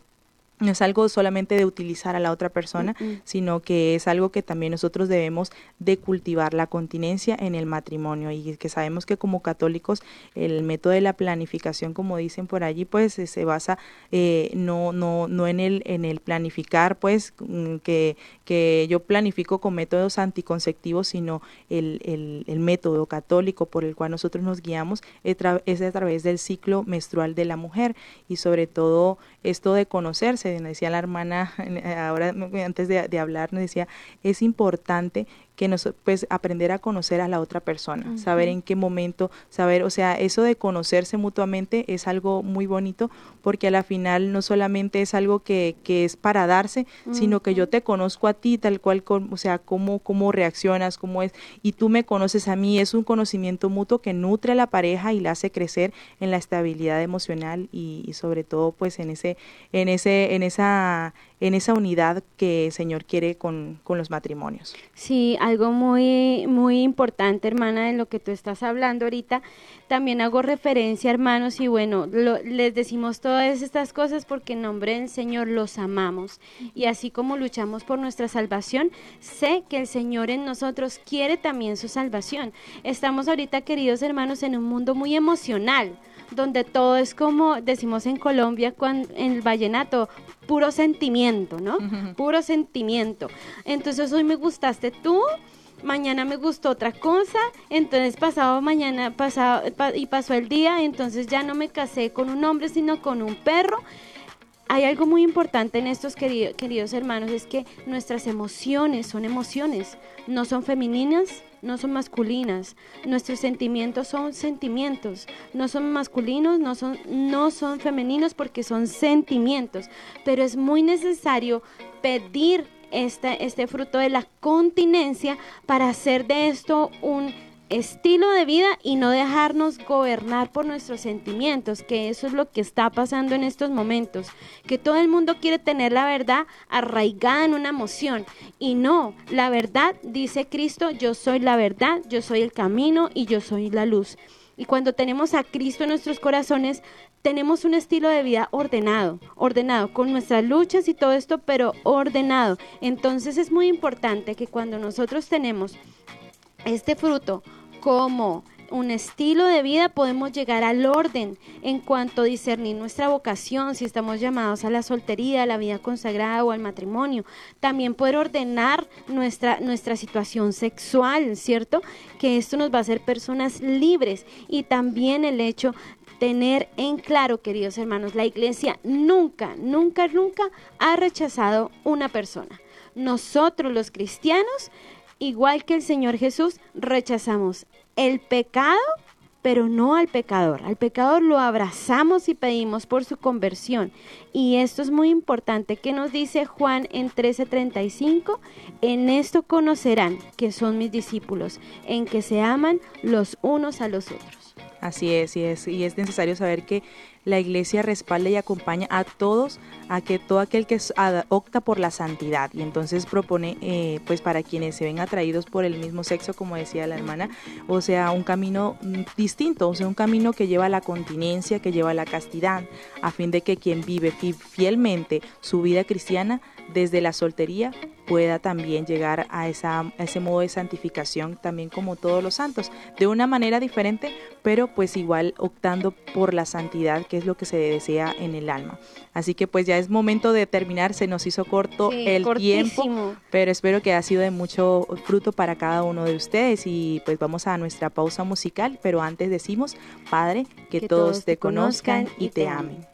no es algo solamente de utilizar a la otra persona, sino que es algo que también nosotros debemos de cultivar la continencia en el matrimonio. Y que sabemos que como católicos el método de la planificación, como dicen por allí, pues se basa eh, no no no en el en el planificar, pues mm, que que yo planifico con métodos anticonceptivos, sino el, el, el método católico por el cual nosotros nos guiamos es a través del ciclo menstrual de la mujer. Y sobre todo esto de conocerse decía la hermana, ahora antes de, hablar, nos decía, es importante que nos, pues aprender a conocer a la otra persona, saber en qué momento, saber, o sea, eso de conocerse mutuamente es algo muy bonito porque a la final no solamente es algo que, que es para darse, sino que yo te conozco a ti tal cual, o sea, cómo, cómo reaccionas, cómo es, y tú me conoces a mí, es un conocimiento mutuo que nutre a la pareja y la hace crecer en la estabilidad emocional y, y sobre todo pues en ese, en ese, en esa en esa unidad que el Señor quiere con, con los matrimonios. Sí, algo muy, muy importante, hermana, de lo que tú estás hablando ahorita. También hago referencia, hermanos, y bueno, les decimos todas estas cosas porque en nombre del Señor los amamos. Y así como luchamos por nuestra salvación, sé que el Señor en nosotros quiere también su salvación. Estamos ahorita, queridos hermanos, en un mundo muy emocional donde todo es como decimos en Colombia cuando, en el vallenato, puro sentimiento, ¿no? Puro sentimiento. Entonces hoy me gustaste tú, mañana me gustó otra cosa, entonces pasado mañana pasado y pasó el día, entonces ya no me casé con un hombre sino con un perro. Hay algo muy importante en estos queridos hermanos, es que nuestras emociones son emociones, no son femeninas, no son masculinas. Nuestros sentimientos son sentimientos. No son masculinos, no son, no son femeninos porque son sentimientos. Pero es muy necesario pedir este, este fruto de la continencia para hacer de esto un estilo de vida y no dejarnos gobernar por nuestros sentimientos, que eso es lo que está pasando en estos momentos, que todo el mundo quiere tener la verdad arraigada en una emoción y no, la verdad, dice Cristo, yo soy la verdad, yo soy el camino y yo soy la luz. Y cuando tenemos a Cristo en nuestros corazones, tenemos un estilo de vida ordenado, ordenado, con nuestras luchas y todo esto, pero ordenado. Entonces es muy importante que cuando nosotros tenemos este fruto como un estilo de vida podemos llegar al orden en cuanto a discernir nuestra vocación, si estamos llamados a la soltería, a la vida consagrada o al matrimonio. También poder ordenar nuestra, nuestra situación sexual, ¿cierto? Que esto nos va a hacer personas libres y también el hecho tener en claro, queridos hermanos, la iglesia nunca, nunca, nunca ha rechazado una persona. Nosotros los cristianos igual que el Señor Jesús, rechazamos el pecado, pero no al pecador. Al pecador lo abrazamos y pedimos por su conversión. Y esto es muy importante que nos dice Juan en 13:35, en esto conocerán que son mis discípulos, en que se aman los unos a los otros. Así es, y es, y es necesario saber que la iglesia respalda y acompaña a todos, a que todo aquel que opta por la santidad. Y entonces propone, eh, pues para quienes se ven atraídos por el mismo sexo, como decía la hermana, o sea, un camino mm, distinto, o sea, un camino que lleva a la continencia, que lleva a la castidad, a fin de que quien vive fielmente su vida cristiana desde la soltería pueda también llegar a, esa, ese modo de santificación también como todos los santos, de una manera diferente, pero pues igual optando por la santidad qué es lo que se desea en el alma. Así que pues ya es momento de terminar, se nos hizo corto el tiempo, pero espero que ha sido de mucho fruto para cada uno de ustedes y pues vamos a nuestra pausa musical, pero antes decimos, Padre, que, todos, te conozcan y te amen.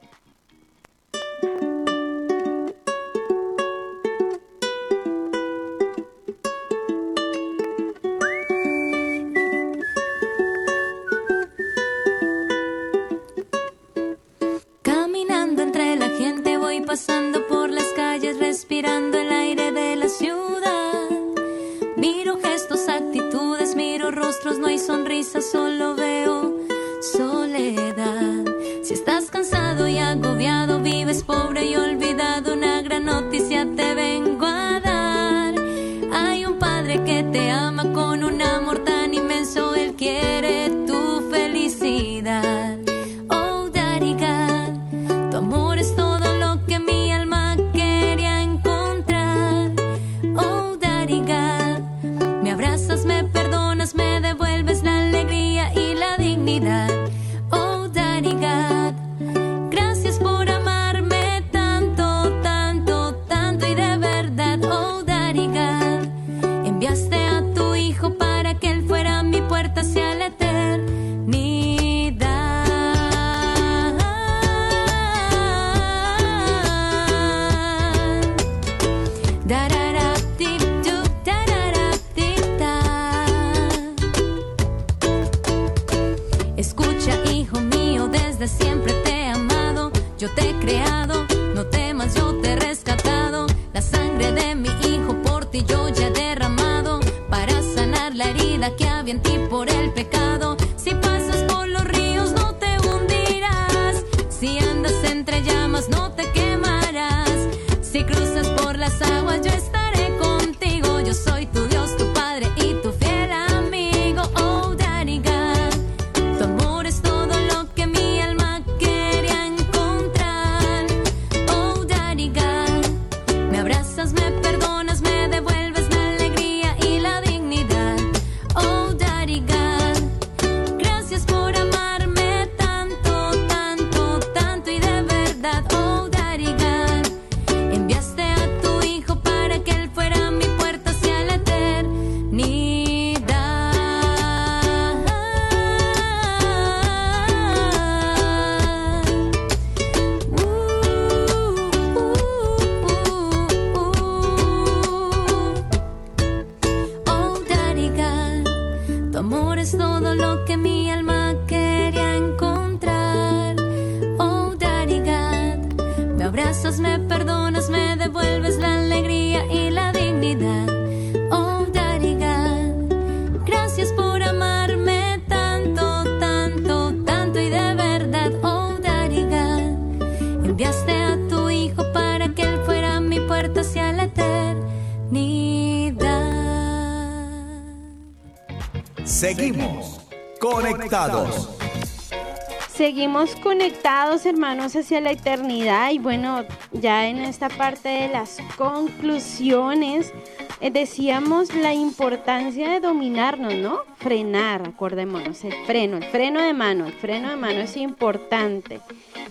Conectados, hermanos, hacia la eternidad. Y bueno, ya en esta parte de las conclusiones, eh, decíamos la importancia de dominarnos, ¿no? Frenar, acordémonos, el freno, el freno de mano, el freno de mano es importante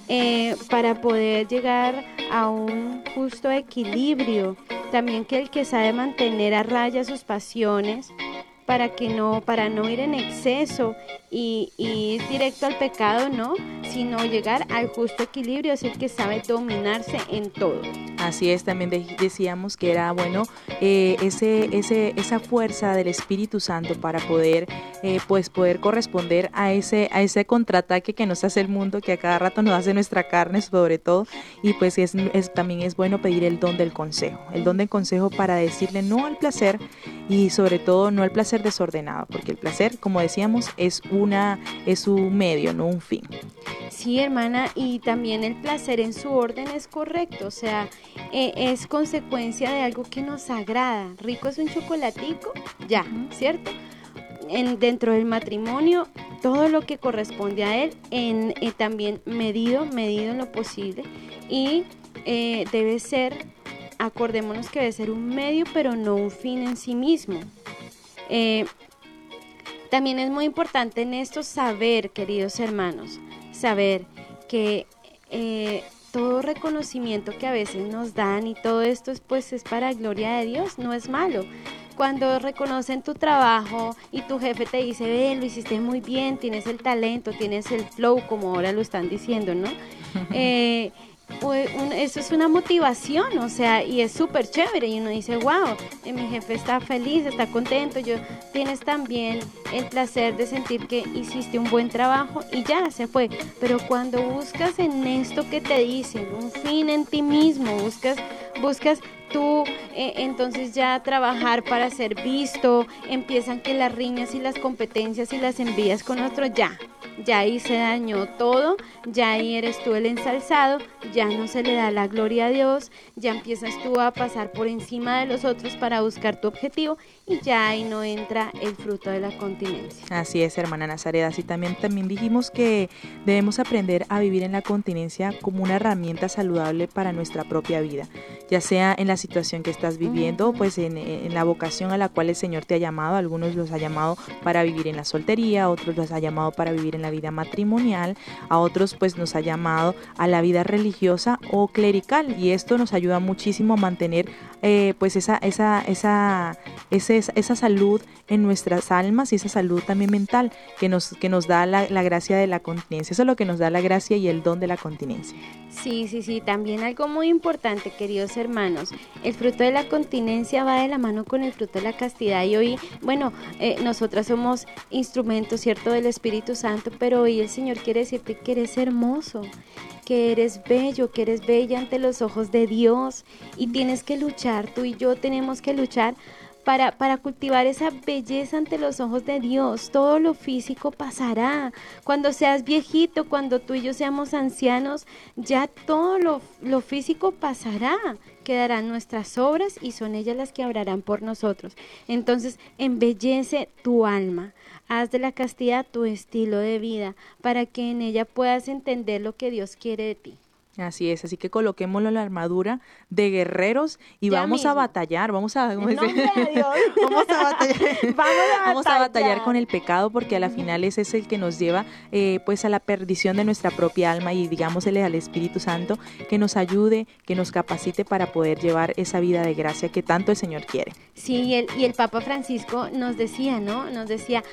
eh, para poder llegar a un justo equilibrio. También que el que sabe mantener a raya sus pasiones, para que no, para no ir en exceso y, ir directo al pecado, no, sino llegar al justo equilibrio, es el que sabe dominarse en todo. Así es, también decíamos que era bueno eh, ese, ese, esa fuerza del Espíritu Santo para poder, eh, pues poder corresponder a ese, a ese contraataque que nos hace el mundo, que a cada rato nos hace nuestra carne sobre todo, y pues es, también es bueno pedir el don del consejo, el don del consejo para decirle no al placer y sobre todo no al placer desordenado, porque el placer, como decíamos, es una es un medio, no un fin. Sí, hermana, y también el placer en su orden es correcto, o sea, eh, es consecuencia de algo que nos agrada. Rico es un chocolatico, ya, ¿cierto? En, dentro del matrimonio, todo lo que corresponde a él, en, eh, también medido, medido en lo posible, y eh, debe ser acordémonos que debe ser un medio, pero no un fin en sí mismo. También es muy importante en esto saber, queridos hermanos, saber que eh, todo reconocimiento que a veces nos dan y todo esto pues es para gloria de Dios, no es malo. Cuando reconocen tu trabajo y tu jefe te dice, ve, lo hiciste muy bien, tienes el talento, tienes el flow, como ahora lo están diciendo, ¿no? Eh, eso es una motivación, o sea, y es súper chévere. Y uno dice, wow, eh, mi jefe está feliz, está contento. Yo tienes también el placer de sentir que hiciste un buen trabajo y ya se fue. Pero cuando buscas en esto que te dicen, un fin en ti mismo, buscas, buscas tú eh, entonces ya trabajar para ser visto, empiezan que las riñas y las competencias y las envías con otro, ya, ya ahí se dañó todo, ya ahí eres tú el ensalzado, ya no se le da la gloria a Dios, ya empiezas tú a pasar por encima de los otros para buscar tu objetivo y ya ahí no entra el fruto de la continencia. Así es, hermana Nazaret, así también, también dijimos que debemos aprender a vivir en la continencia como una herramienta saludable para nuestra propia vida, ya sea en la situación que estás viviendo, pues en, en la vocación a la cual el Señor te ha llamado, algunos los ha llamado para vivir en la soltería, otros los ha llamado para vivir en la vida matrimonial, a otros pues nos ha llamado a la vida religiosa o clerical y esto nos ayuda muchísimo a mantener eh, pues esa, esa, esa, esa, esa salud en nuestras almas y esa salud también mental que nos, que nos da la, la gracia de la continencia. Eso es lo que nos da la gracia y el don de la continencia. Sí, sí, sí, también algo muy importante, queridos hermanos, el fruto de la continencia va de la mano con el fruto de la castidad y hoy, bueno, eh, nosotras somos instrumentos, ¿cierto?, del Espíritu Santo, pero hoy el Señor quiere decirte que eres hermoso, que eres bello, que eres bella ante los ojos de Dios y tienes que luchar, tú y yo tenemos que luchar para, para, cultivar esa belleza ante los ojos de Dios. Todo lo físico pasará. Cuando seas viejito, cuando tú y yo seamos ancianos, ya todo lo, lo físico pasará. Quedarán nuestras obras y son ellas las que obrarán por nosotros. Entonces, embellece tu alma. Haz de la castidad tu estilo de vida para que en ella puedas entender lo que Dios quiere de ti. Así es, así que coloquémoslo la armadura de guerreros y vamos a batallar, vamos a, vamos, a batallar, vamos, a batallar, con el pecado porque a la final ese es el que nos lleva eh, pues a la perdición de nuestra propia alma y digámosle al Espíritu Santo que nos ayude, que nos capacite para poder llevar esa vida de gracia que tanto el Señor quiere. Sí, y el, y el Papa Francisco nos decía, ¿no? Nos decía,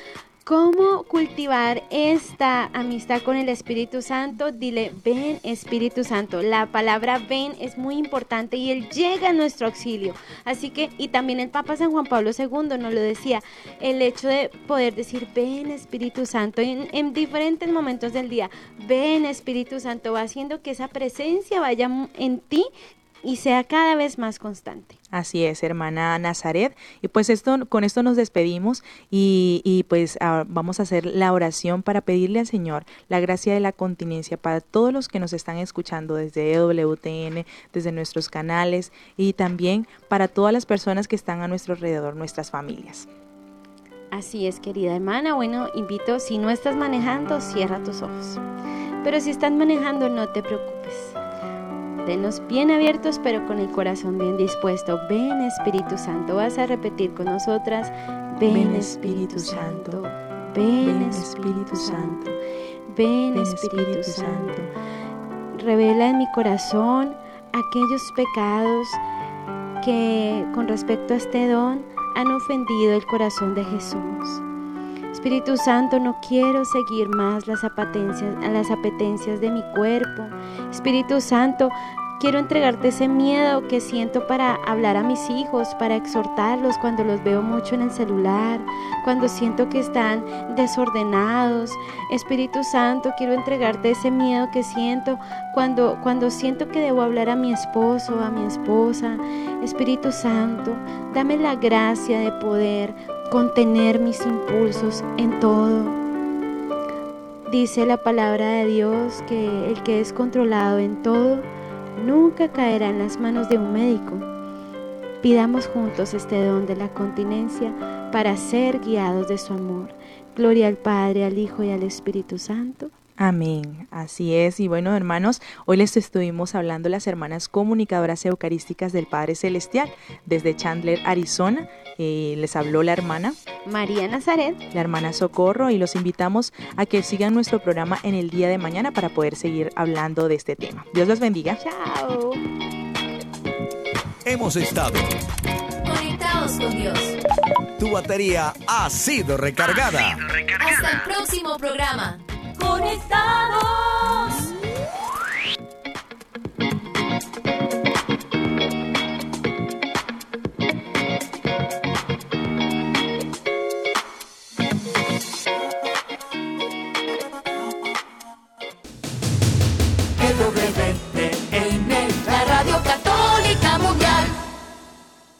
¿Cómo cultivar esta amistad con el Espíritu Santo? Dile, ven Espíritu Santo. La palabra ven es muy importante y Él llega a nuestro auxilio. Así que, y también el Papa San Juan Pablo II nos lo decía, el hecho de poder decir, ven Espíritu Santo en, en diferentes momentos del día, ven Espíritu Santo, va haciendo que esa presencia vaya en ti y sea cada vez más constante. Así es, hermana Nazaret. Y pues esto, con esto nos despedimos y, y pues ah, vamos a hacer la oración para pedirle al Señor la gracia de la continencia para todos los que nos están escuchando desde EWTN, desde nuestros canales y también para todas las personas que están a nuestro alrededor, nuestras familias. Así es, querida hermana. Bueno, invito, si no estás manejando, cierra tus ojos. Pero si estás manejando, no te preocupes Denos bien abiertos pero con el corazón bien dispuesto. Ven Espíritu Santo, vas a repetir con nosotras. Ven, Espíritu, Santo. Ven Espíritu Santo. Ven Espíritu Santo. Revela en mi corazón aquellos pecados que con respecto a este don han ofendido el corazón de Jesús. Espíritu Santo, no quiero seguir más las apetencias, las apetencias de mi cuerpo. Espíritu Santo, quiero entregarte ese miedo que siento para hablar a mis hijos, para exhortarlos cuando los veo mucho en el celular, cuando siento que están desordenados. Espíritu Santo, quiero entregarte ese miedo que siento cuando, cuando siento que debo hablar a mi esposo, a mi esposa. Espíritu Santo, dame la gracia de poder contener mis impulsos en todo. Dice la palabra de Dios que el que es controlado en todo nunca caerá en las manos de un médico. Pidamos juntos este don de la continencia para ser guiados de su amor. Gloria al Padre, al Hijo y al Espíritu Santo Amén, así es. Y bueno, hermanos, hoy les estuvimos hablando las hermanas comunicadoras eucarísticas del Padre Celestial desde Chandler, Arizona. Eh, les habló la hermana María Nazaret, la hermana Socorro, y los invitamos a que sigan nuestro programa en el día de mañana para poder seguir hablando de este tema. Dios los bendiga. Chao. Hemos estado Conectados con Dios. Tu batería ha sido recargada. Hasta el próximo programa conectados.